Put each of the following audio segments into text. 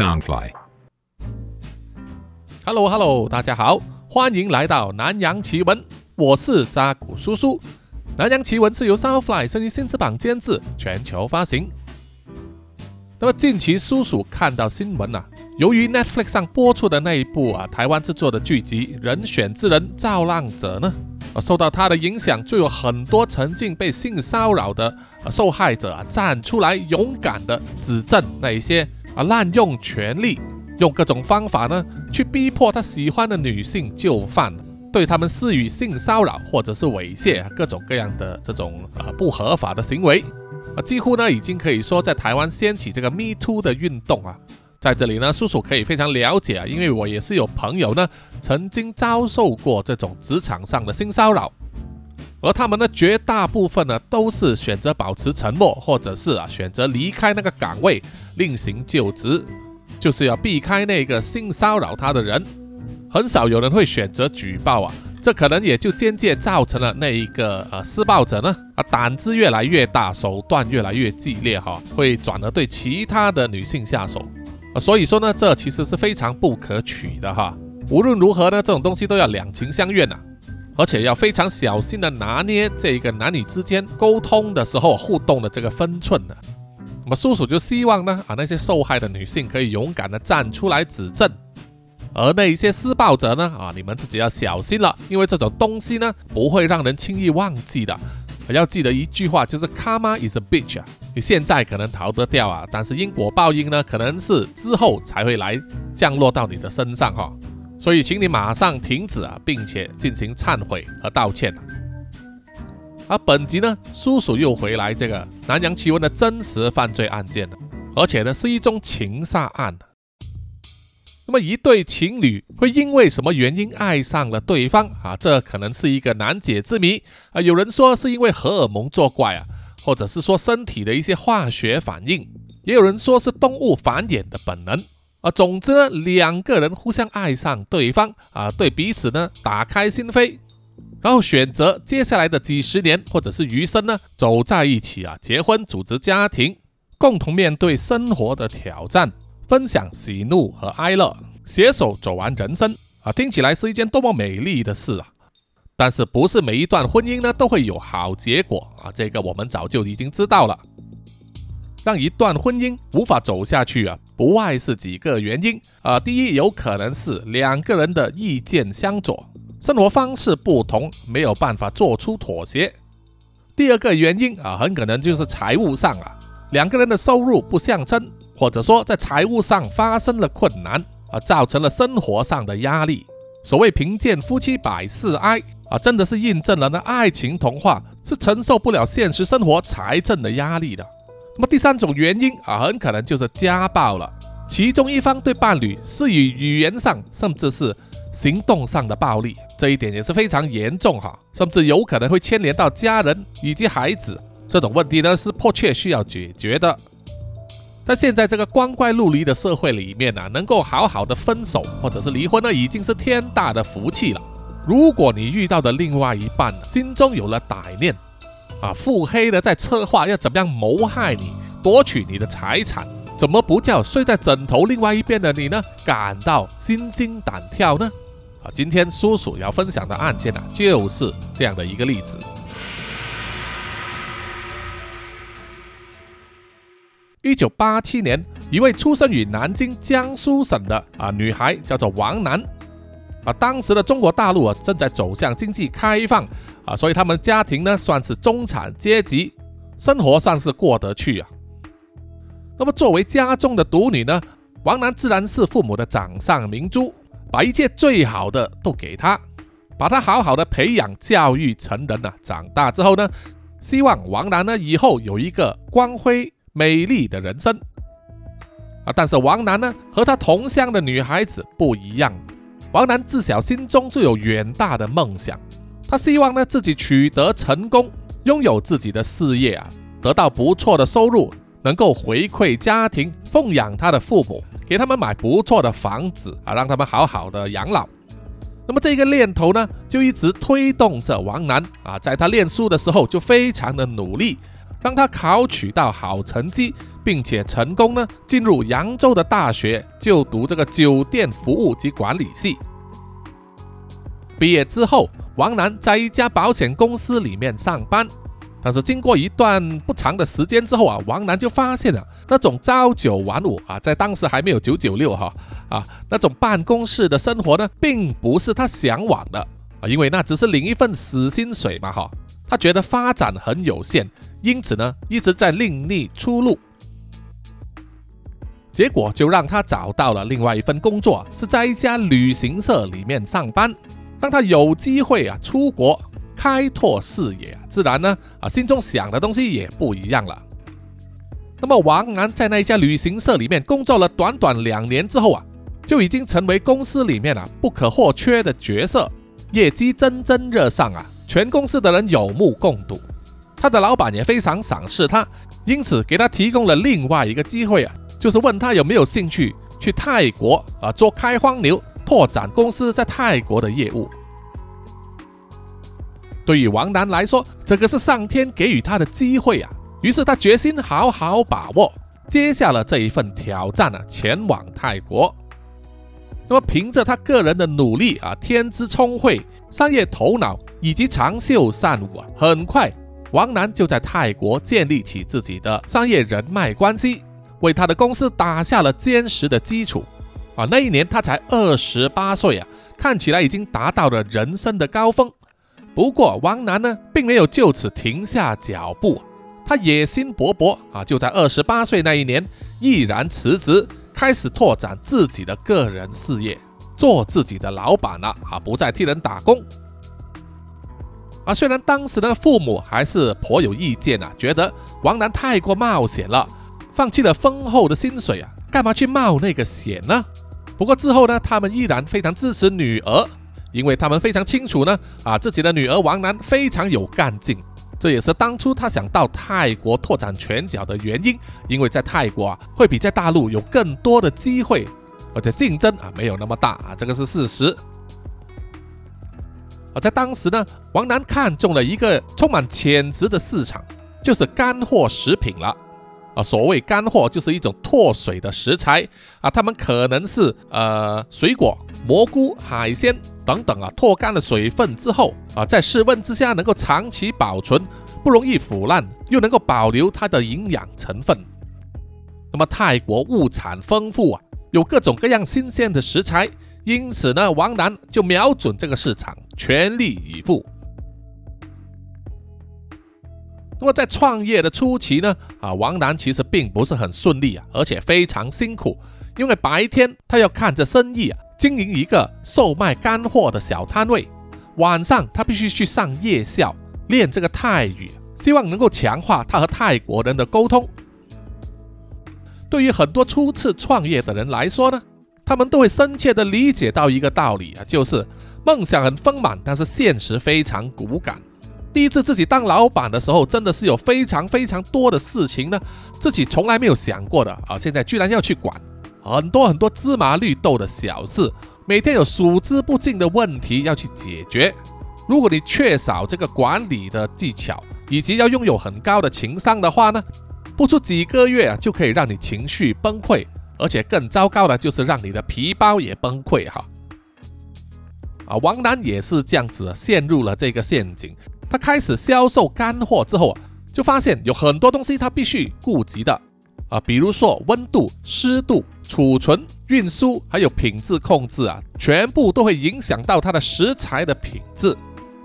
Soundfly。Hello Hello，大家好，欢迎来到南洋奇闻，我是扎古叔叔。南洋奇闻是由 Soundfly 声音新翅膀监制，全球发行。那么近期叔叔看到新闻啊，由于 Netflix 上播出的那一部啊台湾制作的剧集《人选之人造浪者》呢，啊受到它的影响，就有很多曾经被性骚扰的、受害者啊站出来，勇敢的指证那一些啊滥用权力。用各种方法呢，去逼迫他喜欢的女性就范，对他们施予性骚扰或者是猥亵，各种各样的这种呃不合法的行为啊，几乎呢已经可以说在台湾掀起这个 Me Too 的运动啊。在这里呢，叔叔可以非常了解啊，因为我也是有朋友呢曾经遭受过这种职场上的性骚扰，而他们呢绝大部分呢都是选择保持沉默，或者是啊选择离开那个岗位，另行就职。就是要避开那个性骚扰他的人，很少有人会选择举报啊，这可能也就间接造成了那一个呃施暴者呢啊胆子越来越大，手段越来越激烈哈，会转而对其他的女性下手啊，所以说呢，这其实是非常不可取的哈。无论如何呢，这种东西都要两情相悦呐，而且要非常小心的拿捏这一个男女之间沟通的时候互动的这个分寸呢。那么叔叔就希望呢，啊那些受害的女性可以勇敢的站出来指证，而那一些施暴者呢，啊你们自己要小心了，因为这种东西呢不会让人轻易忘记的。要记得一句话，就是 Karma is a bitch 啊，你现在可能逃得掉啊，但是因果报应呢，可能是之后才会来降落到你的身上哈。所以请你马上停止啊，并且进行忏悔和道歉。而本集呢，叔叔又回来这个南洋奇闻的真实犯罪案件了，而且呢是一宗情杀案。那么一对情侣会因为什么原因爱上了对方啊？这可能是一个难解之谜啊。有人说是因为荷尔蒙作怪啊，或者是说身体的一些化学反应，也有人说是动物繁衍的本能啊。总之呢，两个人互相爱上对方啊，对彼此呢打开心扉。然后选择接下来的几十年或者是余生呢，走在一起啊，结婚组织家庭，共同面对生活的挑战，分享喜怒和哀乐，携手走完人生啊，听起来是一件多么美丽的事啊！但是不是每一段婚姻呢都会有好结果啊？这个我们早就已经知道了。让一段婚姻无法走下去啊，不外是几个原因啊。第一，有可能是两个人的意见相左。生活方式不同，没有办法做出妥协。第二个原因啊，很可能就是财务上啊，两个人的收入不相称，或者说在财务上发生了困难啊，造成了生活上的压力。所谓贫贱夫妻百事哀啊，真的是印证了那爱情童话是承受不了现实生活财政的压力的。那么第三种原因啊，很可能就是家暴了，其中一方对伴侣是以语言上，甚至是行动上的暴力。这一点也是非常严重哈，甚至有可能会牵连到家人以及孩子。这种问题呢是迫切需要解决的。但现在这个光怪陆离的社会里面呢，能够好好的分手或者是离婚呢，已经是天大的福气了。如果你遇到的另外一半心中有了歹念，啊，腹黑的在策划要怎么样谋害你，夺取你的财产，怎么不叫睡在枕头另外一边的你呢感到心惊胆跳呢？啊，今天叔叔要分享的案件呢，就是这样的一个例子。一九八七年，一位出生于南京江苏省的啊女孩叫做王楠，啊，当时的中国大陆啊正在走向经济开放啊，所以他们家庭呢算是中产阶级，生活算是过得去啊。那么作为家中的独女呢，王楠自然是父母的掌上明珠。把一切最好的都给他，把他好好的培养教育成人啊。长大之后呢，希望王楠呢以后有一个光辉美丽的人生啊。但是王楠呢和他同乡的女孩子不一样，王楠自小心中就有远大的梦想，他希望呢自己取得成功，拥有自己的事业啊，得到不错的收入，能够回馈家庭，奉养他的父母。给他们买不错的房子啊，让他们好好的养老。那么这个念头呢，就一直推动着王楠啊，在他念书的时候就非常的努力，让他考取到好成绩，并且成功呢进入扬州的大学就读这个酒店服务及管理系。毕业之后，王楠在一家保险公司里面上班。但是经过一段不长的时间之后啊，王楠就发现了那种朝九晚五啊，在当时还没有九九六哈啊，那种办公室的生活呢，并不是他向往的啊，因为那只是领一份死薪水嘛哈。他觉得发展很有限，因此呢，一直在另觅出路。结果就让他找到了另外一份工作，是在一家旅行社里面上班。当他有机会啊出国。开拓视野，自然呢啊，心中想的东西也不一样了。那么王楠在那一家旅行社里面工作了短短两年之后啊，就已经成为公司里面啊不可或缺的角色，业绩蒸蒸日上啊，全公司的人有目共睹。他的老板也非常赏识他，因此给他提供了另外一个机会啊，就是问他有没有兴趣去泰国啊做开荒牛，拓展公司在泰国的业务。对于王楠来说，这个是上天给予他的机会啊！于是他决心好好把握，接下了这一份挑战啊，前往泰国。那么凭着他个人的努力啊，天资聪慧、商业头脑以及长袖善舞啊，很快王楠就在泰国建立起自己的商业人脉关系，为他的公司打下了坚实的基础啊！那一年他才二十八岁啊，看起来已经达到了人生的高峰。不过，王楠呢，并没有就此停下脚步，他野心勃勃啊！就在二十八岁那一年，毅然辞职，开始拓展自己的个人事业，做自己的老板了啊！不再替人打工。啊，虽然当时的父母还是颇有意见啊，觉得王楠太过冒险了，放弃了丰厚的薪水啊，干嘛去冒那个险呢？不过之后呢，他们依然非常支持女儿。因为他们非常清楚呢，啊，自己的女儿王楠非常有干劲，这也是当初他想到泰国拓展拳脚的原因。因为在泰国啊，会比在大陆有更多的机会，而且竞争啊没有那么大啊，这个是事实。而在当时呢，王楠看中了一个充满潜质的市场，就是干货食品了。所谓干货就是一种脱水的食材啊，它们可能是呃水果、蘑菇、海鲜等等啊，脱干了水分之后啊，在室温之下能够长期保存，不容易腐烂，又能够保留它的营养成分。那么泰国物产丰富啊，有各种各样新鲜的食材，因此呢，王楠就瞄准这个市场，全力以赴。那么在创业的初期呢，啊，王楠其实并不是很顺利啊，而且非常辛苦，因为白天他要看着生意啊，经营一个售卖干货的小摊位，晚上他必须去上夜校练这个泰语，希望能够强化他和泰国人的沟通。对于很多初次创业的人来说呢，他们都会深切的理解到一个道理啊，就是梦想很丰满，但是现实非常骨感。第一次自己当老板的时候，真的是有非常非常多的事情呢，自己从来没有想过的啊，现在居然要去管很多很多芝麻绿豆的小事，每天有数之不尽的问题要去解决。如果你缺少这个管理的技巧，以及要拥有很高的情商的话呢，不出几个月啊，就可以让你情绪崩溃，而且更糟糕的就是让你的皮包也崩溃哈。啊，王楠也是这样子陷入了这个陷阱。他开始销售干货之后啊，就发现有很多东西他必须顾及的啊，比如说温度、湿度、储存、运输，还有品质控制啊，全部都会影响到它的食材的品质。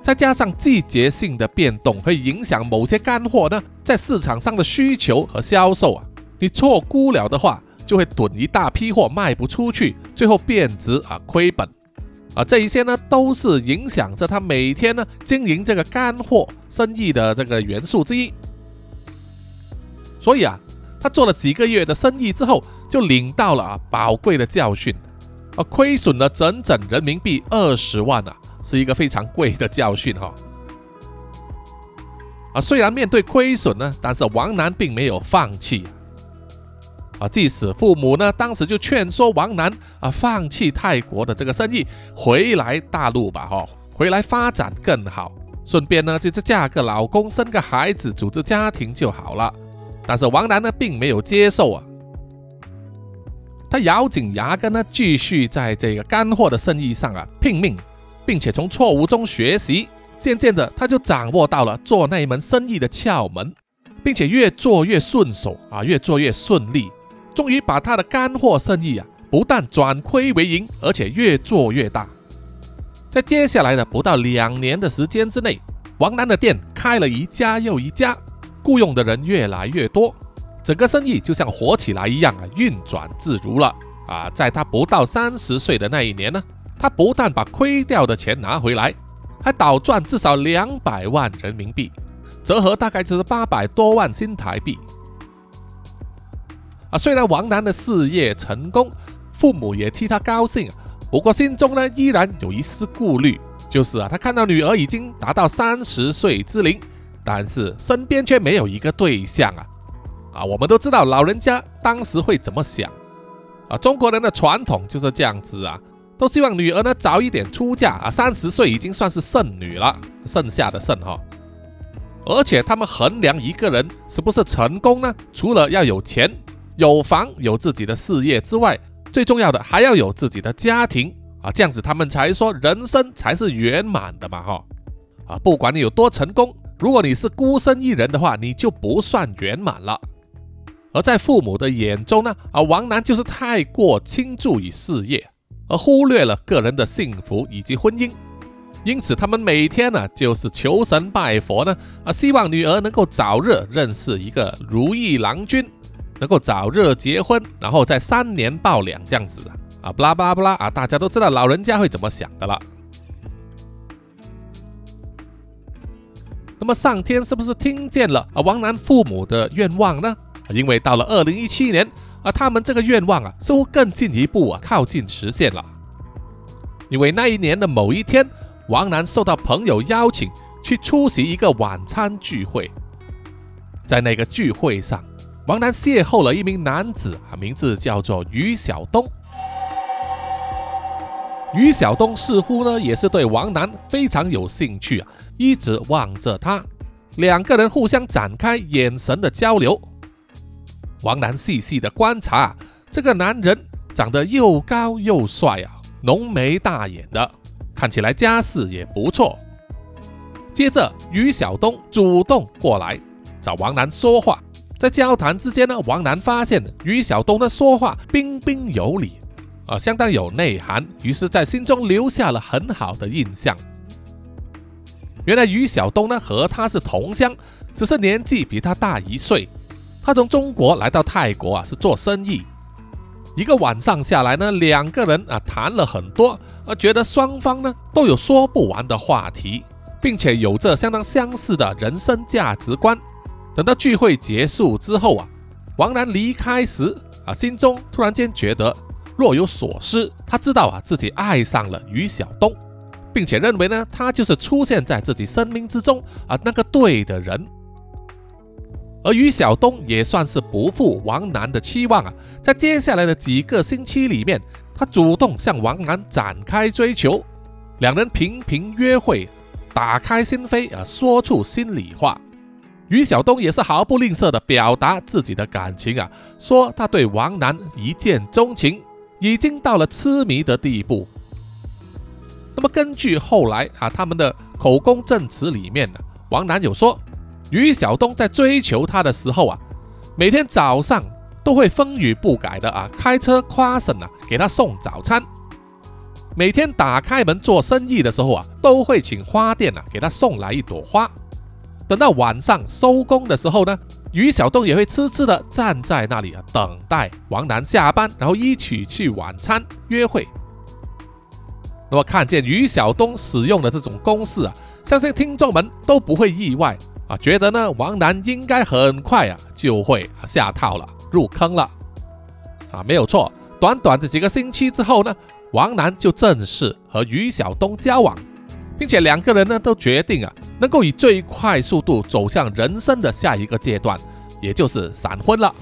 再加上季节性的变动，会影响某些干货呢在市场上的需求和销售啊。你错估了的话，就会囤一大批货卖不出去，最后贬值啊，亏本。啊，这一些呢，都是影响着他每天呢经营这个干货生意的这个元素之一。所以啊，他做了几个月的生意之后，就领到了啊宝贵的教训，啊，亏损了整整人民币二十万啊，是一个非常贵的教训哈。啊，虽然面对亏损呢，但是王楠并没有放弃。啊，即使父母呢，当时就劝说王楠啊，放弃泰国的这个生意，回来大陆吧，哈，回来发展更好，顺便呢，就是嫁个老公，生个孩子，组织家庭就好了。但是王楠呢，并没有接受啊，他咬紧牙根呢，继续在这个干货的生意上啊拼命，并且从错误中学习，渐渐的他就掌握到了做那一门生意的窍门，并且越做越顺手啊，越做越顺利，终于把他的干货生意啊，不但转亏为盈，而且越做越大。在接下来的不到两年的时间之内，王楠的店开了一家又一家。雇佣的人越来越多，整个生意就像活起来一样啊，运转自如了啊！在他不到三十岁的那一年呢，他不但把亏掉的钱拿回来，还倒赚至少两百万人民币，折合大概就是八百多万新台币。虽然王楠的事业成功，父母也替他高兴，不过心中呢依然有一丝顾虑，就是啊，他看到女儿已经达到三十岁之龄。但是身边却没有一个对象啊！啊，我们都知道老人家当时会怎么想啊？中国人的传统就是这样子啊，都希望女儿呢早一点出嫁啊，三十岁已经算是剩女了，剩下的剩哈。而且他们衡量一个人是不是成功呢，除了要有钱、有房、有自己的事业之外，最重要的还要有自己的家庭啊，这样子他们才说人生才是圆满的嘛哈！啊，不管你有多成功。如果你是孤身一人的话，你就不算圆满了。而在父母的眼中呢，啊，王楠就是太过倾注于事业，而忽略了个人的幸福以及婚姻。因此，他们每天呢就是求神拜佛呢，啊，希望女儿能够早日认识一个如意郎君，能够早日结婚，然后再三年抱两这样子啊，不拉不拉不拉啊，大家都知道老人家会怎么想的了。那么上天是不是听见了啊王楠父母的愿望呢？因为到了二零一七年啊，他们这个愿望啊似乎更进一步啊靠近实现了。因为那一年的某一天，王楠受到朋友邀请去出席一个晚餐聚会，在那个聚会上，王楠邂逅了一名男子啊，名字叫做于晓东。于晓东似乎呢也是对王楠非常有兴趣啊，一直望着他，两个人互相展开眼神的交流。王楠细细的观察这个男人，长得又高又帅啊，浓眉大眼的，看起来家世也不错。接着，于晓东主动过来找王楠说话，在交谈之间呢，王楠发现于晓东的说话彬彬有礼。啊，相当有内涵，于是，在心中留下了很好的印象。原来于晓东呢和他是同乡，只是年纪比他大一岁。他从中国来到泰国啊，是做生意。一个晚上下来呢，两个人啊谈了很多，啊觉得双方呢都有说不完的话题，并且有着相当相似的人生价值观。等到聚会结束之后啊，王楠离开时啊，心中突然间觉得。若有所失，他知道啊自己爱上了于晓东，并且认为呢他就是出现在自己生命之中啊那个对的人。而于晓东也算是不负王楠的期望啊，在接下来的几个星期里面，他主动向王楠展开追求，两人频频约会，打开心扉啊，说出心里话。于晓东也是毫不吝啬的表达自己的感情啊，说他对王楠一见钟情。已经到了痴迷的地步。那么根据后来啊他们的口供证词里面呢，王楠有说，于晓东在追求他的时候啊，每天早上都会风雨不改的啊开车夸省啊给他送早餐，每天打开门做生意的时候啊，都会请花店啊给他送来一朵花。等到晚上收工的时候呢。于晓东也会痴痴的站在那里啊，等待王楠下班，然后一起去晚餐约会。那么看见于晓东使用的这种公式啊，相信听众们都不会意外啊，觉得呢王楠应该很快啊就会下套了，入坑了啊，没有错。短短的几个星期之后呢，王楠就正式和于晓东交往。并且两个人呢都决定啊，能够以最快速度走向人生的下一个阶段，也就是闪婚了。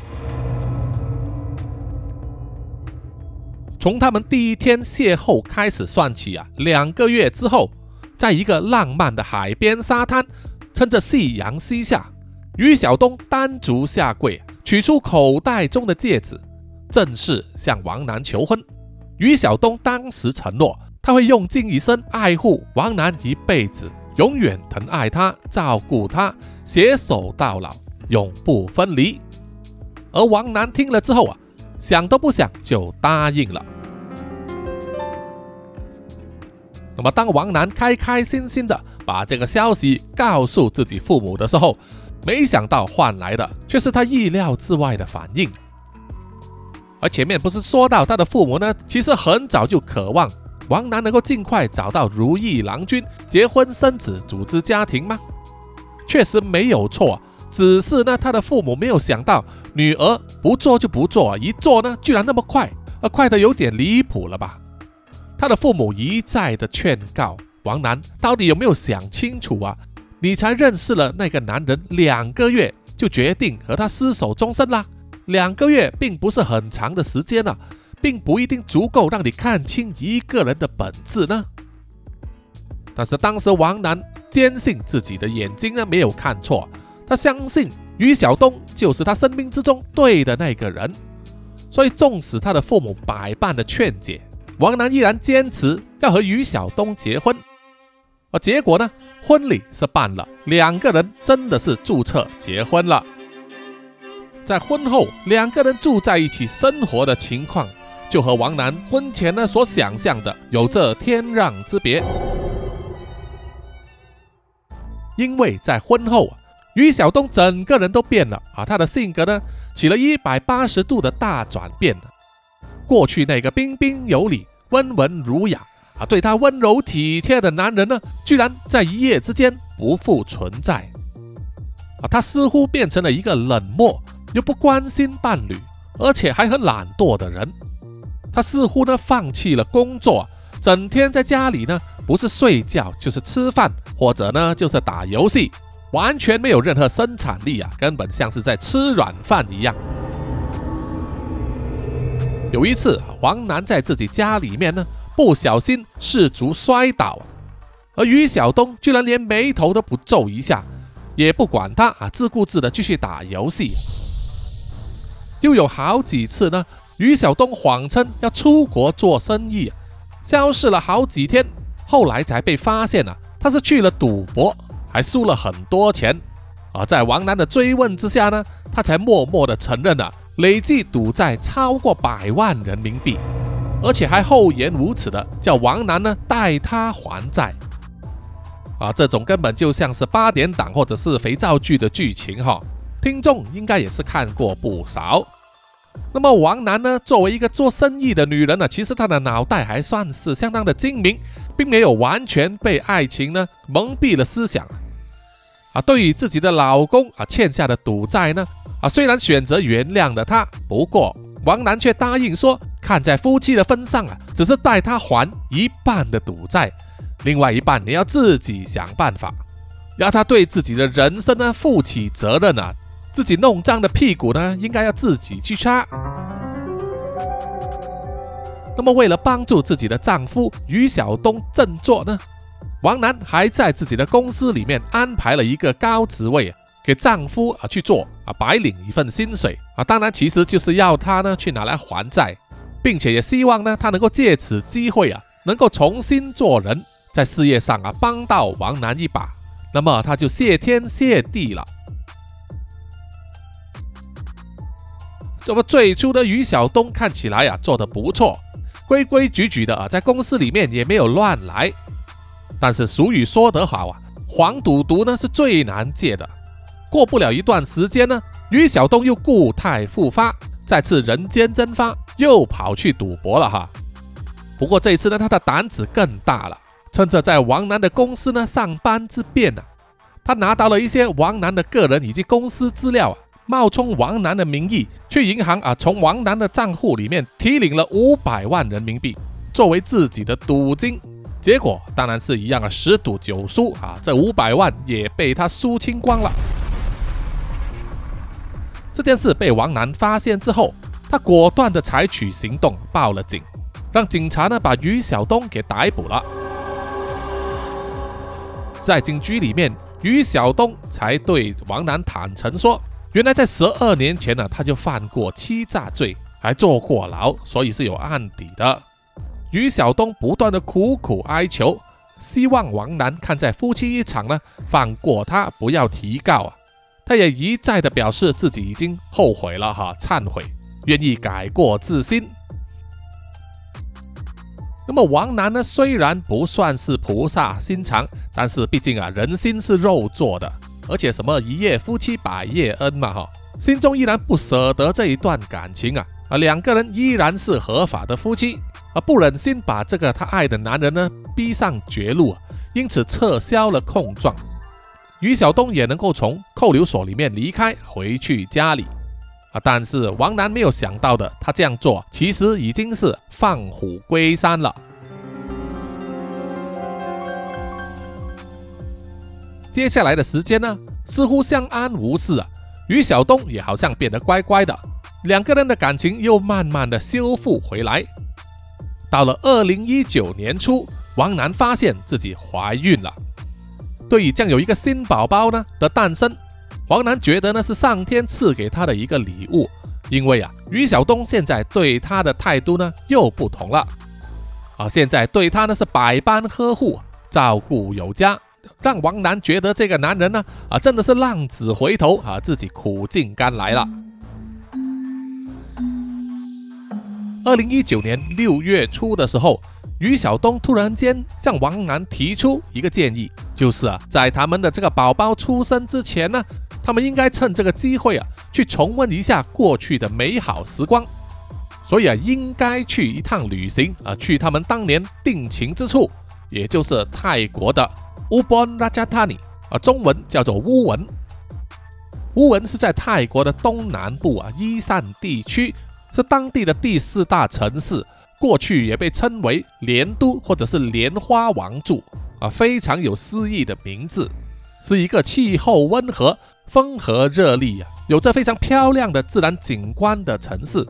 从他们第一天邂逅开始算起啊，两个月之后，在一个浪漫的海边沙滩，趁着夕阳西下，于晓东单足下跪，取出口袋中的戒指，正式向王楠求婚。于晓东当时承诺，他会用尽一生爱护王楠一辈子，永远疼爱他，照顾他，携手到老，永不分离。而王楠听了之后啊，想都不想就答应了。那么，当王楠开开心心的把这个消息告诉自己父母的时候，没想到换来的却是他意料之外的反应。而前面不是说到他的父母呢，其实很早就渴望王楠能够尽快找到如意郎君，结婚生子，组织家庭吗？确实没有错，只是呢，他的父母没有想到女儿不做就不做，一做呢，居然那么快，而快的有点离谱了吧？他的父母一再的劝告王楠，到底有没有想清楚啊？你才认识了那个男人两个月，就决定和他厮守终身啦？两个月并不是很长的时间啊，并不一定足够让你看清一个人的本质呢。但是当时王楠坚信自己的眼睛呢没有看错，他相信于晓东就是他生命之中对的那个人，所以纵使他的父母百般的劝解。王楠依然坚持要和于晓东结婚，而结果呢？婚礼是办了，两个人真的是注册结婚了。在婚后，两个人住在一起生活的情况，就和王楠婚前呢所想象的有着天壤之别。因为在婚后啊，于晓东整个人都变了啊，他的性格呢起了一百八十度的大转变。过去那个彬彬有礼、温文儒雅啊，对他温柔体贴的男人呢，居然在一夜之间不复存在啊！他似乎变成了一个冷漠又不关心伴侣，而且还很懒惰的人。他似乎呢放弃了工作，整天在家里呢，不是睡觉就是吃饭，或者呢就是打游戏，完全没有任何生产力啊，根本像是在吃软饭一样。有一次，王楠在自己家里面呢，不小心失足摔倒，而于晓东居然连眉头都不皱一下，也不管他啊，自顾自的继续打游戏。又有好几次呢，于晓东谎称要出国做生意，消失了好几天，后来才被发现了，他是去了赌博，还输了很多钱。而在王楠的追问之下呢，他才默默的承认了。累计赌债超过百万人民币，而且还厚颜无耻的叫王楠呢代他还债啊！这种根本就像是八点档或者是肥皂剧的剧情哈，听众应该也是看过不少。那么王楠呢，作为一个做生意的女人呢，其实她的脑袋还算是相当的精明，并没有完全被爱情呢蒙蔽了思想啊。对于自己的老公啊欠下的赌债呢。啊，虽然选择原谅了他，不过王楠却答应说，看在夫妻的份上啊，只是代他还一半的赌债，另外一半你要自己想办法，要他对自己的人生呢负起责任啊，自己弄脏的屁股呢，应该要自己去擦。那么，为了帮助自己的丈夫于晓东振作呢，王楠还在自己的公司里面安排了一个高职位啊。给丈夫啊去做啊，白领一份薪水啊，当然其实就是要他呢去拿来还债，并且也希望呢他能够借此机会啊，能够重新做人，在事业上啊帮到王楠一把，那么他就谢天谢地了。这么最初的于晓东看起来啊做的不错，规规矩矩的啊，在公司里面也没有乱来，但是俗语说得好啊，黄赌毒呢是最难戒的。过不了一段时间呢，于晓东又故态复发，再次人间蒸发，又跑去赌博了哈。不过这次呢，他的胆子更大了，趁着在王楠的公司呢上班之便呢，他拿到了一些王楠的个人以及公司资料啊，冒充王楠的名义去银行啊，从王楠的账户里面提领了五百万人民币作为自己的赌金，结果当然是一样啊，十赌九输啊，这五百万也被他输清光了。这件事被王楠发现之后，他果断的采取行动，报了警，让警察呢把于晓东给逮捕了。在警局里面，于晓东才对王楠坦诚说，原来在十二年前呢，他就犯过欺诈罪，还坐过牢，所以是有案底的。于晓东不断的苦苦哀求，希望王楠看在夫妻一场呢，放过他，不要提告啊。他也一再的表示自己已经后悔了哈，忏悔，愿意改过自新。那么王楠呢？虽然不算是菩萨心肠，但是毕竟啊，人心是肉做的，而且什么一夜夫妻百夜恩嘛哈，心中依然不舍得这一段感情啊啊，两个人依然是合法的夫妻，啊不忍心把这个他爱的男人呢逼上绝路啊，因此撤销了控状。于晓东也能够从扣留所里面离开，回去家里。啊！但是王楠没有想到的，他这样做其实已经是放虎归山了。接下来的时间呢，似乎相安无事啊。于晓东也好像变得乖乖的，两个人的感情又慢慢的修复回来。到了二零一九年初，王楠发现自己怀孕了。对于将有一个新宝宝呢的诞生。王楠觉得呢是上天赐给他的一个礼物，因为啊，于晓东现在对他的态度呢又不同了，啊，现在对他呢是百般呵护，照顾有加，让王楠觉得这个男人呢啊真的是浪子回头啊，自己苦尽甘来了。二零一九年六月初的时候，于晓东突然间向王楠提出一个建议，就是啊，在他们的这个宝宝出生之前呢。他们应该趁这个机会啊，去重温一下过去的美好时光。所以啊，应该去一趟旅行啊，去他们当年定情之处，也就是泰国的乌本拉加塔尼啊，中文叫做乌文。乌文是在泰国的东南部啊，伊善地区，是当地的第四大城市，过去也被称为莲都或者是莲花王柱啊，非常有诗意的名字，是一个气候温和。风和日丽呀，有着非常漂亮的自然景观的城市。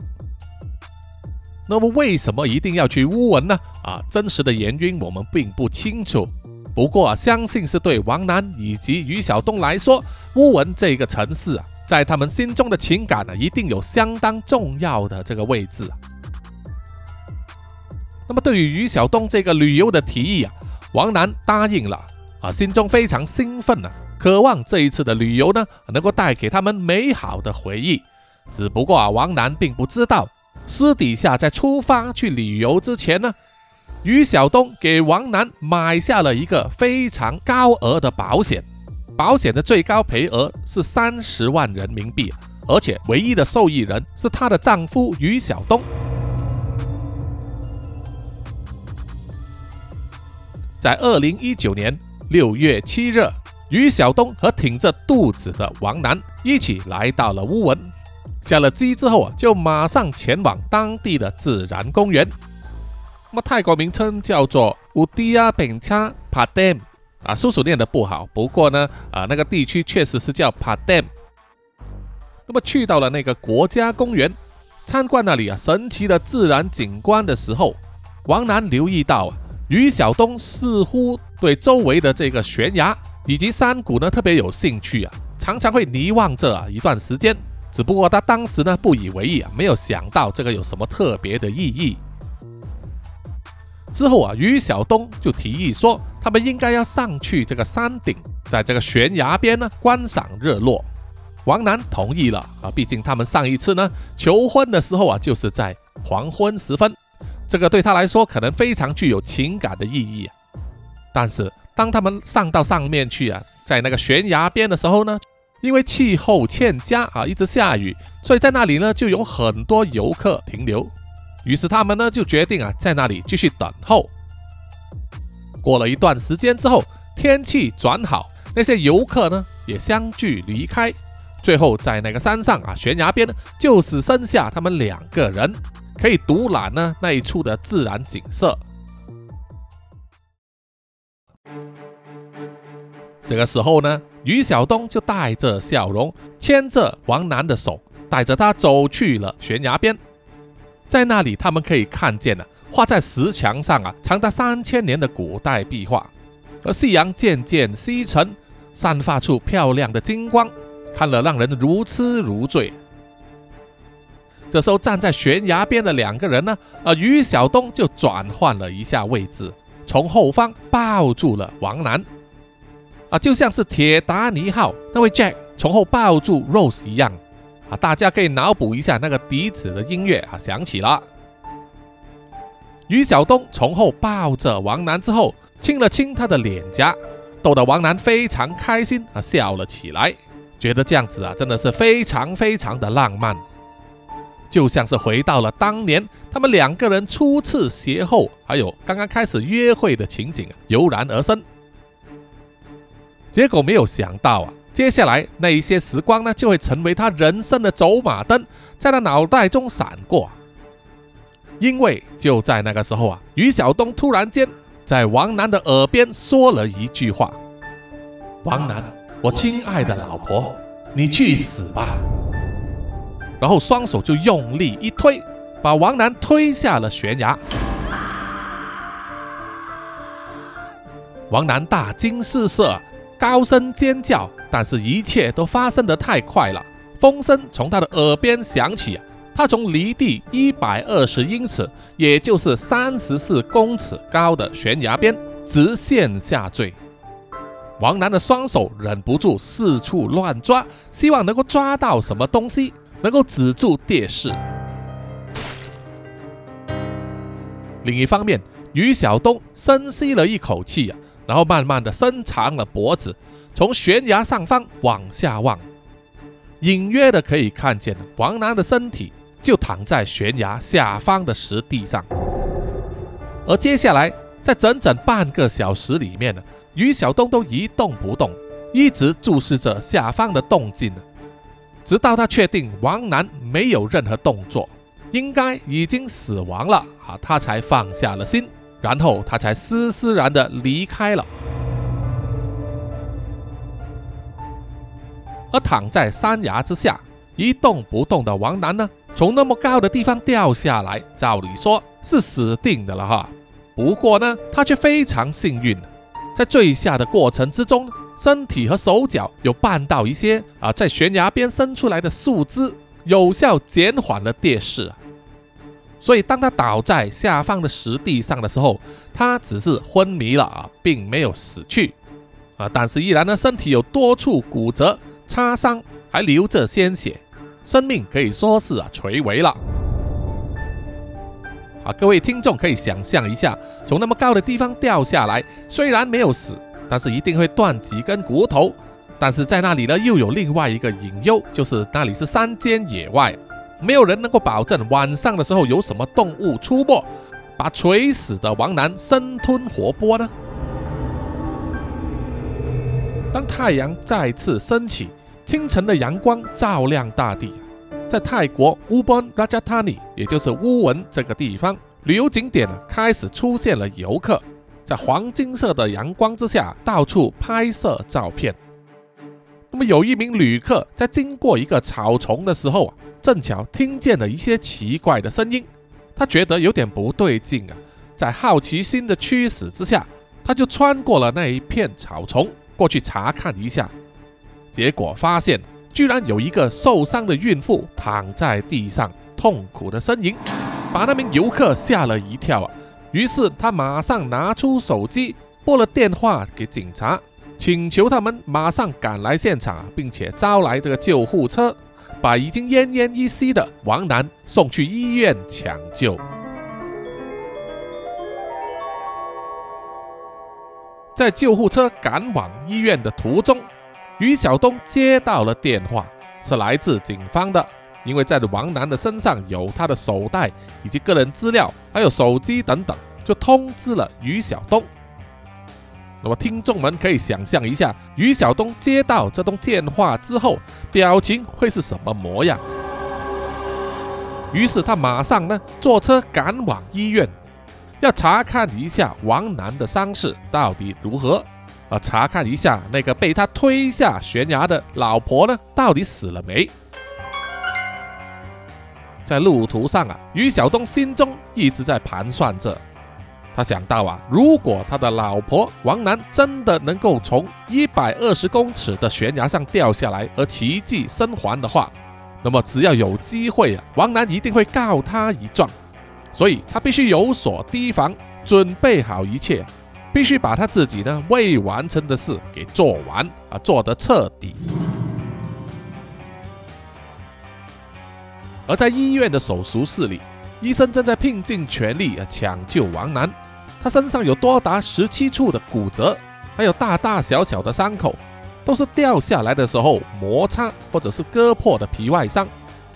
那么为什么一定要去乌文呢？啊，真实的原因我们并不清楚。不过啊，相信是对王楠以及于晓东来说，乌文这个城市啊，在他们心中的情感呢，一定有相当重要的这个位置。那么对于于晓东这个旅游的提议啊，王楠答应了啊，心中非常兴奋啊。渴望这一次的旅游呢，能够带给他们美好的回忆。只不过啊，王楠并不知道，私底下在出发去旅游之前呢，于晓东给王楠买下了一个非常高额的保险，保险的最高赔额是三十万人民币，而且唯一的受益人是她的丈夫于晓东。在二零一九年六月七日。于晓东和挺着肚子的王楠一起来到了乌文，下了机之后啊，就马上前往当地的自然公园。那么泰国名称叫做乌迪亚本恰帕 m 啊，叔叔念的不好，不过呢啊，那个地区确实是叫帕 m 那么去到了那个国家公园，参观那里啊神奇的自然景观的时候，王楠留意到啊于晓东似乎对周围的这个悬崖。以及山谷呢，特别有兴趣啊，常常会凝望着啊一段时间。只不过他当时呢不以为意啊，没有想到这个有什么特别的意义。之后啊，于晓东就提议说，他们应该要上去这个山顶，在这个悬崖边呢观赏日落。王楠同意了啊，毕竟他们上一次呢求婚的时候啊，就是在黄昏时分，这个对他来说可能非常具有情感的意义。但是。当他们上到上面去啊，在那个悬崖边的时候呢，因为气候欠佳啊，一直下雨，所以在那里呢就有很多游客停留。于是他们呢就决定啊，在那里继续等候。过了一段时间之后，天气转好，那些游客呢也相继离开。最后在那个山上啊，悬崖边，就只剩下他们两个人，可以独揽呢那一处的自然景色。这个时候呢，于晓东就带着笑容，牵着王楠的手，带着他走去了悬崖边。在那里，他们可以看见了画在石墙上啊，长达三千年的古代壁画。而夕阳渐渐西沉，散发出漂亮的金光，看了让人如痴如醉。这时候站在悬崖边的两个人呢，啊，于晓东就转换了一下位置，从后方抱住了王楠，啊，就像是铁达尼号那位 Jack 从后抱住 Rose 一样，大家可以脑补一下那个笛子的音乐啊，响起了。于晓东从后抱着王楠之后，亲了亲他的脸颊，逗得王楠非常开心啊，笑了起来，觉得这样子啊，真的是非常非常的浪漫。就像是回到了当年他们两个人初次邂逅，还有刚刚开始约会的情景啊油然而生。结果没有想到啊，接下来那一些时光呢，就会成为他人生的走马灯，在他脑袋中闪过。因为就在那个时候啊，于晓东突然间在王楠的耳边说了一句话：“王楠，我亲爱的老婆，你去死吧。”然后双手就用力一推，把王楠推下了悬崖。王楠大惊失色，高声尖叫，但是一切都发生的太快了。风声从他的耳边响起，他从离地一百二十英尺，也就是三十四公尺高的悬崖边直线下坠。王楠的双手忍不住四处乱抓，希望能够抓到什么东西。能够止住跌势。另一方面，于晓东深吸了一口气啊，然后慢慢的伸长了脖子，从悬崖上方往下望，隐约的可以看见王楠的身体就躺在悬崖下方的石地上。而接下来，在整整半个小时里面呢，于晓东都一动不动，一直注视着下方的动静呢。直到他确定王楠没有任何动作，应该已经死亡了啊，他才放下了心，然后他才斯斯然的离开了。而躺在山崖之下一动不动的王楠呢，从那么高的地方掉下来，照理说是死定的了哈。不过呢，他却非常幸运，在坠下的过程之中。身体和手脚有绊到一些啊，在悬崖边伸出来的树枝，有效减缓了跌势。所以当他倒在下方的石地上的时候，他只是昏迷了啊，并没有死去啊。但是依然呢，身体有多处骨折、擦伤，还流着鲜血，生命可以说是啊垂危了。啊，各位听众可以想象一下，从那么高的地方掉下来，虽然没有死。但是一定会断几根骨头，但是在那里呢，又有另外一个隐忧，就是那里是山间野外，没有人能够保证晚上的时候有什么动物出没，把垂死的王楠生吞活剥呢？当太阳再次升起，清晨的阳光照亮大地，在泰国乌邦拉加塔尼，也就是乌文这个地方，旅游景点开始出现了游客。在黄金色的阳光之下，到处拍摄照片。那么，有一名旅客在经过一个草丛的时候啊，正巧听见了一些奇怪的声音，他觉得有点不对劲啊。在好奇心的驱使之下，他就穿过了那一片草丛，过去查看一下。结果发现，居然有一个受伤的孕妇躺在地上，痛苦的呻吟，把那名游客吓了一跳啊。于是他马上拿出手机拨了电话给警察，请求他们马上赶来现场，并且招来这个救护车，把已经奄奄一息的王楠送去医院抢救。在救护车赶往医院的途中，于晓东接到了电话，是来自警方的。因为在王楠的身上有他的手袋以及个人资料，还有手机等等，就通知了于晓东。那么听众们可以想象一下，于晓东接到这通电话之后，表情会是什么模样？于是他马上呢坐车赶往医院，要查看一下王楠的伤势到底如何，啊，查看一下那个被他推下悬崖的老婆呢到底死了没？在路途上啊，于晓东心中一直在盘算着：他想到啊，如果他的老婆王楠真的能够从一百二十公尺的悬崖上掉下来而奇迹生还的话，那么只要有机会啊，王楠一定会告他一状。所以他必须有所提防，准备好一切，必须把他自己呢未完成的事给做完啊，做得彻底。而在医院的手术室里，医生正在拼尽全力啊抢救王楠。他身上有多达十七处的骨折，还有大大小小的伤口，都是掉下来的时候摩擦或者是割破的皮外伤，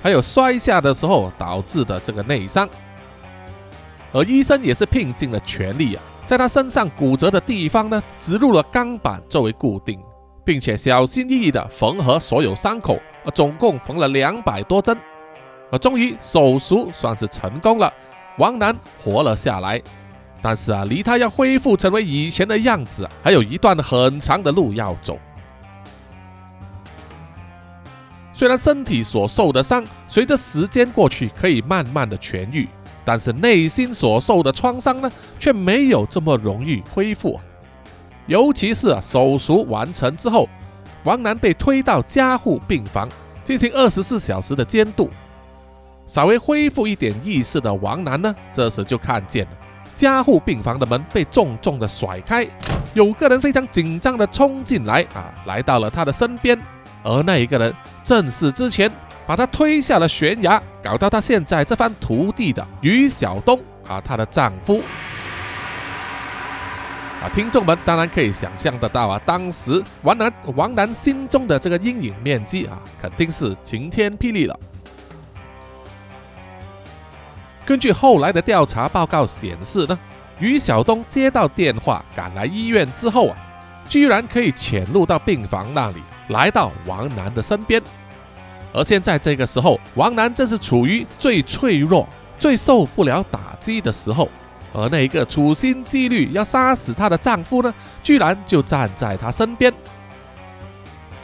还有摔下的时候导致的这个内伤。而医生也是拼尽了全力啊，在他身上骨折的地方呢，植入了钢板作为固定，并且小心翼翼的缝合所有伤口，啊，总共缝了两百多针，啊，终于手术算是成功了，王楠活了下来。但是啊，离他要恢复成为以前的样子，还有一段很长的路要走。虽然身体所受的伤随着时间过去可以慢慢的痊愈，但是内心所受的创伤呢，却没有这么容易恢复。尤其是啊，手术完成之后，王楠被推到加护病房进行二十四小时的监督。稍微恢复一点意识的王楠呢，这时就看见了。加护病房的门被重重的甩开，有个人非常紧张的冲进来啊，来到了他的身边，而那一个人正是之前把他推下了悬崖，搞到他现在这番徒弟的于晓东啊，她的丈夫啊，听众们当然可以想象得到啊，当时王楠王楠心中的这个阴影面积啊，肯定是晴天霹雳了。根据后来的调查报告显示呢，于晓东接到电话赶来医院之后啊，居然可以潜入到病房那里，来到王楠的身边。而现在这个时候，王楠正是处于最脆弱、最受不了打击的时候，而那一个处心积虑要杀死她的丈夫呢，居然就站在她身边。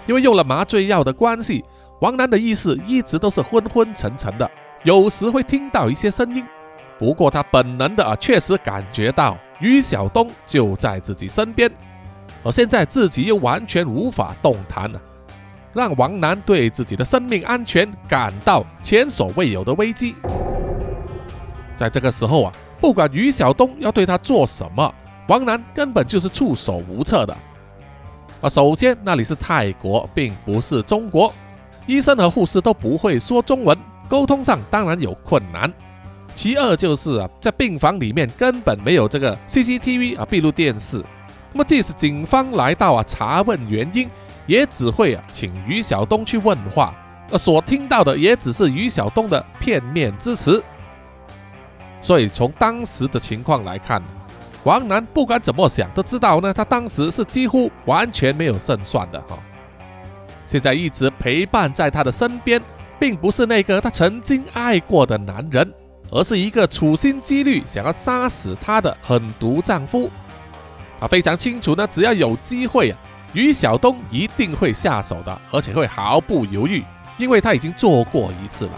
因为用了麻醉药的关系，王楠的意识一直都是昏昏沉沉的。有时会听到一些声音，不过他本能的啊，确实感觉到于晓东就在自己身边，而现在自己又完全无法动弹了，让王楠对自己的生命安全感到前所未有的危机。在这个时候啊，不管于晓东要对他做什么，王楠根本就是束手无策的。啊，首先那里是泰国，并不是中国，医生和护士都不会说中文。沟通上当然有困难。其二就是啊，在病房里面根本没有这个 CCTV 啊闭路电视。那么即使警方来到啊查问原因，也只会啊请于晓东去问话，呃所听到的也只是于晓东的片面之词。所以从当时的情况来看，王楠不管怎么想都知道呢，他当时是几乎完全没有胜算的哈。现在一直陪伴在他的身边。并不是那个她曾经爱过的男人，而是一个处心积虑想要杀死她的狠毒丈夫。她非常清楚呢，只要有机会啊，于晓东一定会下手的，而且会毫不犹豫，因为他已经做过一次了。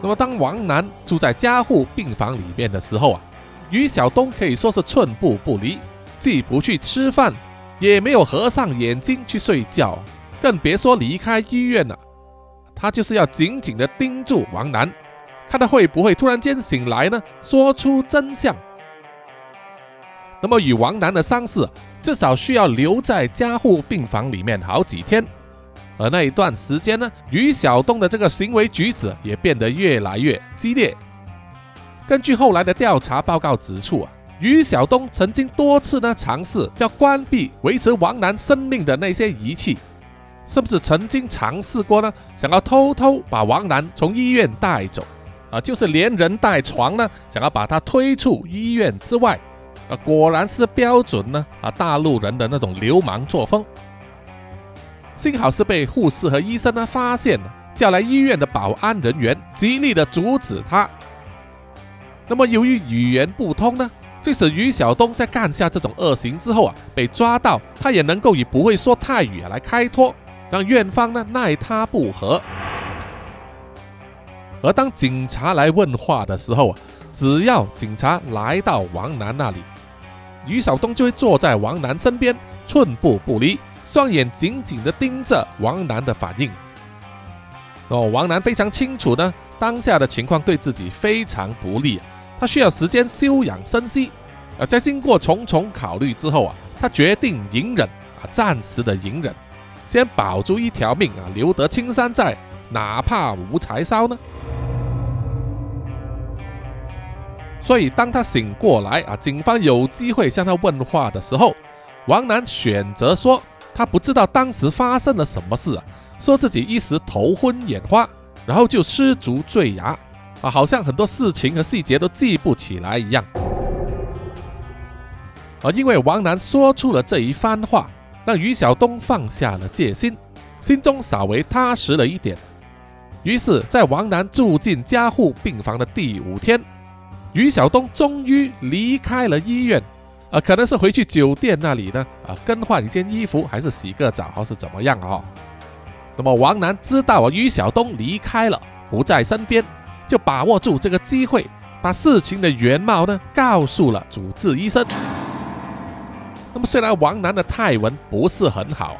那么，当王楠住在加护病房里面的时候啊，于晓东可以说是寸步不离，既不去吃饭，也没有合上眼睛去睡觉。更别说离开医院了，他就是要紧紧的盯住王楠，看他会不会突然间醒来呢？说出真相。那么与王楠的伤势，至少需要留在加护病房里面好几天。而那一段时间呢，于晓东的这个行为举止也变得越来越激烈。根据后来的调查报告指出啊，于晓东曾经多次呢尝试要关闭维持王楠生命的那些仪器。是不是曾经尝试过呢，想要偷偷把王楠从医院带走，啊，就是连人带床呢，想要把他推出医院之外，啊，果然是标准呢，啊，大陆人的那种流氓作风。幸好是被护士和医生呢发现了，叫来医院的保安人员极力的阻止他。那么由于语言不通呢，即使于晓东在干下这种恶行之后啊，被抓到，他也能够以不会说泰语啊来开脱。让院方呢奈他不何，而当警察来问话的时候啊，只要警察来到王楠那里，于晓东就会坐在王楠身边，寸步不离，双眼紧紧地盯着王楠的反应。哦，王楠非常清楚呢，当下的情况对自己非常不利，他需要时间休养生息。啊，在经过重重考虑之后啊，他决定隐忍啊，暂时的隐忍，先保住一条命啊，留得青山在，哪怕无柴烧呢？所以，当他醒过来啊，警方有机会向他问话的时候，王楠选择说他不知道当时发生了什么事啊，说自己一时头昏眼花，然后就失足坠崖啊，好像很多事情和细节都记不起来一样。而因为王楠说出了这一番话，让于晓东放下了戒心，心中稍微踏实了一点。于是，在王楠住进加护病房的第五天。于晓东终于离开了医院，啊，可能是回去酒店那里呢，啊，更换一件衣服，还是洗个澡，还是怎么样啊？那么王楠知道啊，于晓东离开了，不在身边，就把握住这个机会，把事情的原貌呢告诉了主治医生。那么虽然王楠的泰文不是很好，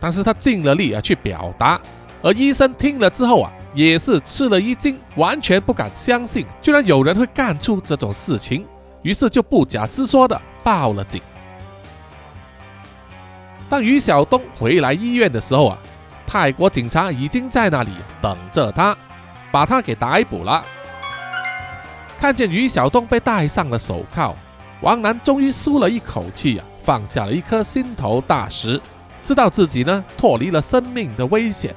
但是他尽了力啊去表达，而医生听了之后啊。也是吃了一惊，完全不敢相信，居然有人会干出这种事情，于是就不假思索的报了警。当于晓东回来医院的时候啊，泰国警察已经在那里等着他，把他给逮捕了。看见于晓东被戴上了手铐，王楠终于舒了一口气啊，放下了一颗心头大石，知道自己呢脱离了生命的危险。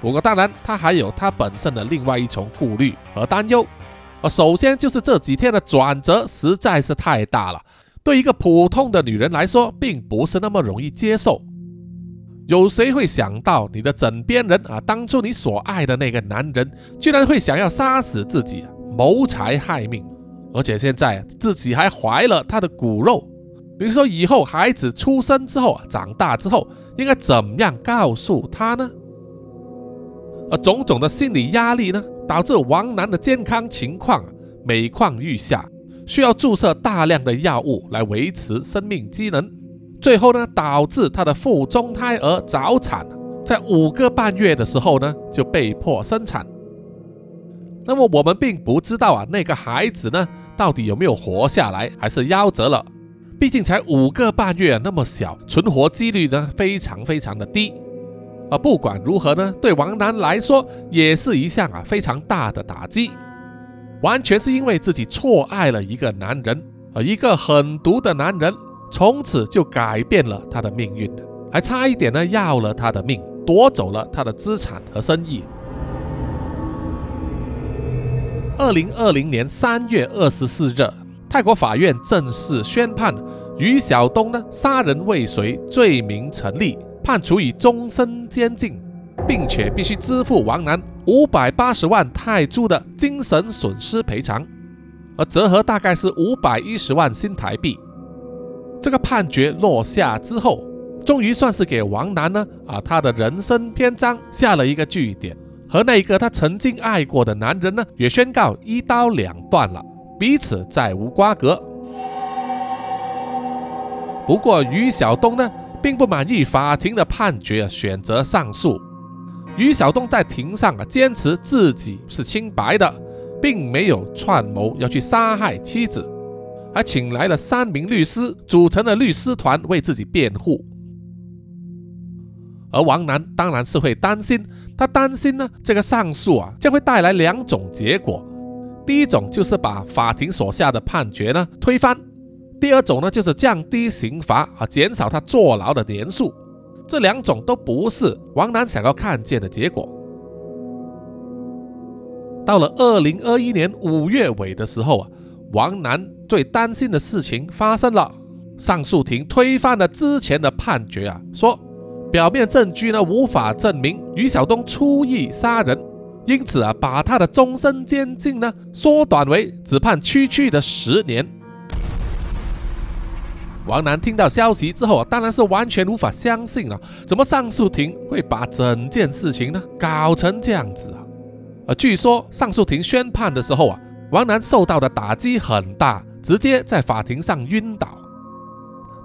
不过，当然，他还有他本身的另外一重顾虑和担忧。呃，首先就是这几天的转折实在是太大了，对一个普通的女人来说，并不是那么容易接受。有谁会想到，你的枕边人啊，当初你所爱的那个男人，居然会想要杀死自己，谋财害命，而且现在自己还怀了他的骨肉。你说以后孩子出生之后啊，长大之后，应该怎么样告诉他呢？而种种的心理压力呢，导致王楠的健康情况每况愈下，需要注射大量的药物来维持生命机能。最后呢，导致他的腹中胎儿早产，在五个半月的时候呢，就被迫生产。那么我们并不知道啊，那个孩子呢，到底有没有活下来，还是夭折了？毕竟才五个半月那么小，存活几率呢，非常非常的低。而不管如何呢，对王楠来说也是一项啊非常大的打击，完全是因为自己错爱了一个男人，而一个狠毒的男人，从此就改变了他的命运，还差一点呢要了他的命，夺走了他的资产和生意。二零二零年三月二十四日，泰国法院正式宣判于晓东呢杀人未遂罪名成立。判处以终身监禁，并且必须支付王楠五百八十万泰铢的精神损失赔偿，而折合大概是五百一十万新台币。这个判决落下之后，终于算是给王楠呢啊他的人生篇章下了一个句点，和那一个他曾经爱过的男人呢也宣告一刀两断了，彼此再无瓜葛。不过于晓东呢？并不满意法庭的判决，选择上诉。于晓东在庭上啊，坚持自己是清白的，并没有串谋要去杀害妻子，还请来了三名律师组成了律师团为自己辩护。而王楠当然是会担心，他担心呢，这个上诉啊将会带来两种结果：第一种就是把法庭所下的判决呢推翻。第二种呢，就是降低刑罚啊，减少他坐牢的年数。这两种都不是王楠想要看见的结果。到了二零二一年五月尾的时候啊，王楠最担心的事情发生了，上诉庭推翻了之前的判决啊，说表面证据呢无法证明于晓东出意杀人，因此啊，把他的终身监禁呢缩短为只判区区的十年。王楠听到消息之后啊，当然是完全无法相信了。怎么上诉庭会把整件事情呢搞成这样子啊？呃，据说上诉庭宣判的时候啊，王楠受到的打击很大，直接在法庭上晕倒。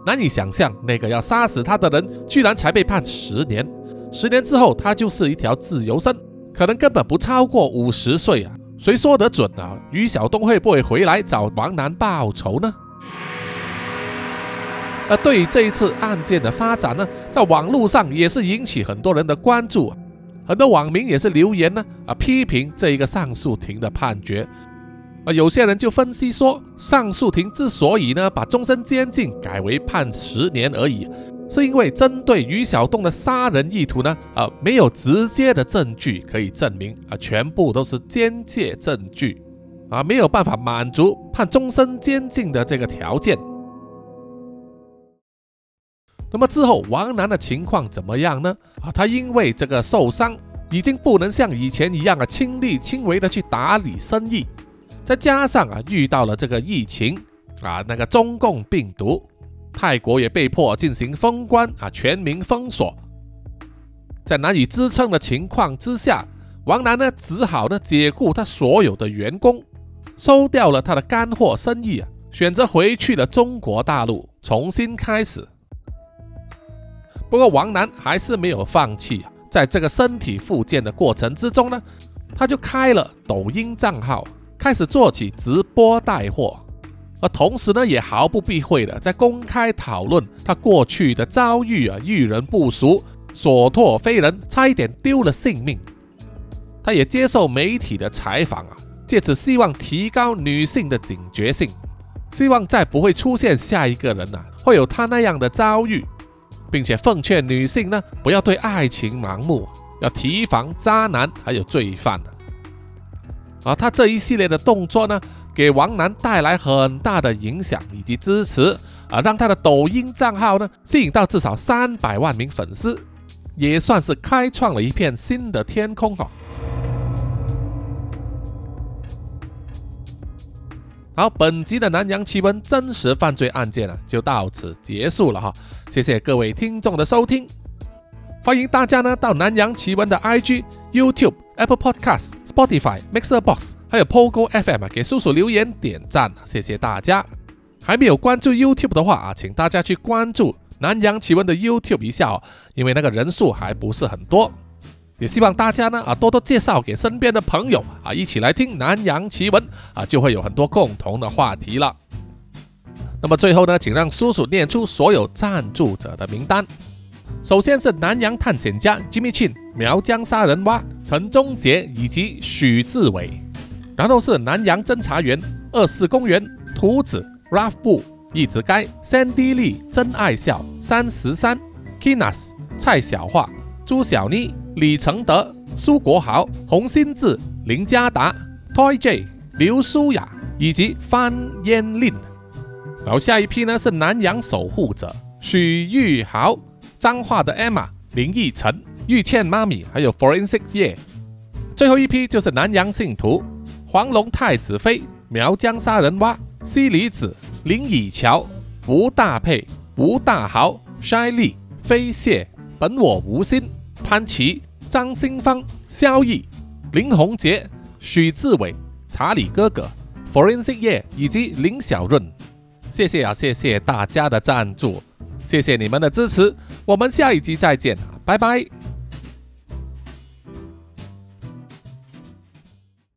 难以想象，那个要杀死他的人，居然才被判十年。十年之后，他就是一条自由身，可能根本不超过五十岁啊！谁说得准啊？于晓东会不会回来找王楠报仇呢？而对于这一次案件的发展呢，在网络上也是引起很多人的关注，很多网民也是留言呢啊批评这一个上诉庭的判决。啊，有些人就分析说，上诉庭之所以呢把终身监禁改为判十年而已，是因为针对于小栋的杀人意图呢，啊，没有直接的证据可以证明，啊，全部都是间接证据，啊，没有办法满足判终身监禁的这个条件。那么之后，王楠的情况怎么样呢？啊，他因为这个受伤，已经不能像以前一样啊，亲力亲为的去打理生意。再加上啊，遇到了这个疫情啊，那个中共病毒，泰国也被迫进行封关啊，全民封锁。在难以支撑的情况之下，王楠呢只好呢解雇他所有的员工，收掉了他的干货生意啊，选择回去了中国大陆重新开始。不过王楠还是没有放弃啊，在这个身体复健的过程之中呢，他就开了抖音账号。开始做起直播带货，而同时呢，也毫不避讳的在公开讨论他过去的遭遇啊，遇人不淑，所托非人，差一点丢了性命。他也接受媒体的采访啊，借此希望提高女性的警觉性，希望再不会出现下一个人啊，会有他那样的遭遇，并且奉劝女性呢，不要对爱情盲目，要提防渣男还有罪犯。而他这一系列的动作呢，给王楠带来很大的影响以及支持，啊让他的抖音账号呢，吸引到至少三百万名粉丝，也算是开创了一片新的天空哈。好，本集的南洋奇闻真实犯罪案件呢，就到此结束了哈。谢谢各位听众的收听，欢迎大家呢到南洋奇闻的 IG、YouTube。Apple Podcast、Spotify、Mixer Box，还有 Pogo FM，给叔叔留言点赞，谢谢大家。还没有关注 YouTube 的话啊，请大家去关注南洋奇闻的 YouTube 一下哦，因为那个人数还不是很多。也希望大家呢啊多多介绍给身边的朋友啊，一起来听南洋奇闻啊，就会有很多共同的话题了。那么最后呢，请让叔叔念出所有赞助者的名单。首先是南洋探险家 Jimmy Chin、苗疆杀人蛙陈忠杰以及许志伟，然后是南洋侦查员二四公园图子 Ralph 布一直该 Sandy 丽真爱笑三十三 Kinas 蔡小桦朱小妮李承德苏国豪洪新志林家达 Toy J 刘舒雅以及范嫣令，然后下一批呢是南洋守护者许玉豪。脏话的 Emma、林奕晨、玉倩妈咪，还有 Forensic 叶，最后一批就是南洋信徒黄龙太子妃、苗疆杀人蛙、西里子、林以乔、吴大佩、吴大豪、筛利、飞蟹、本我无心、潘琪、张新芳、萧毅、林宏杰、许志伟、查理哥哥、Forensic 叶以及林小润，谢谢啊，谢谢大家的赞助。谢谢你们的支持，我们下一集再见，拜拜。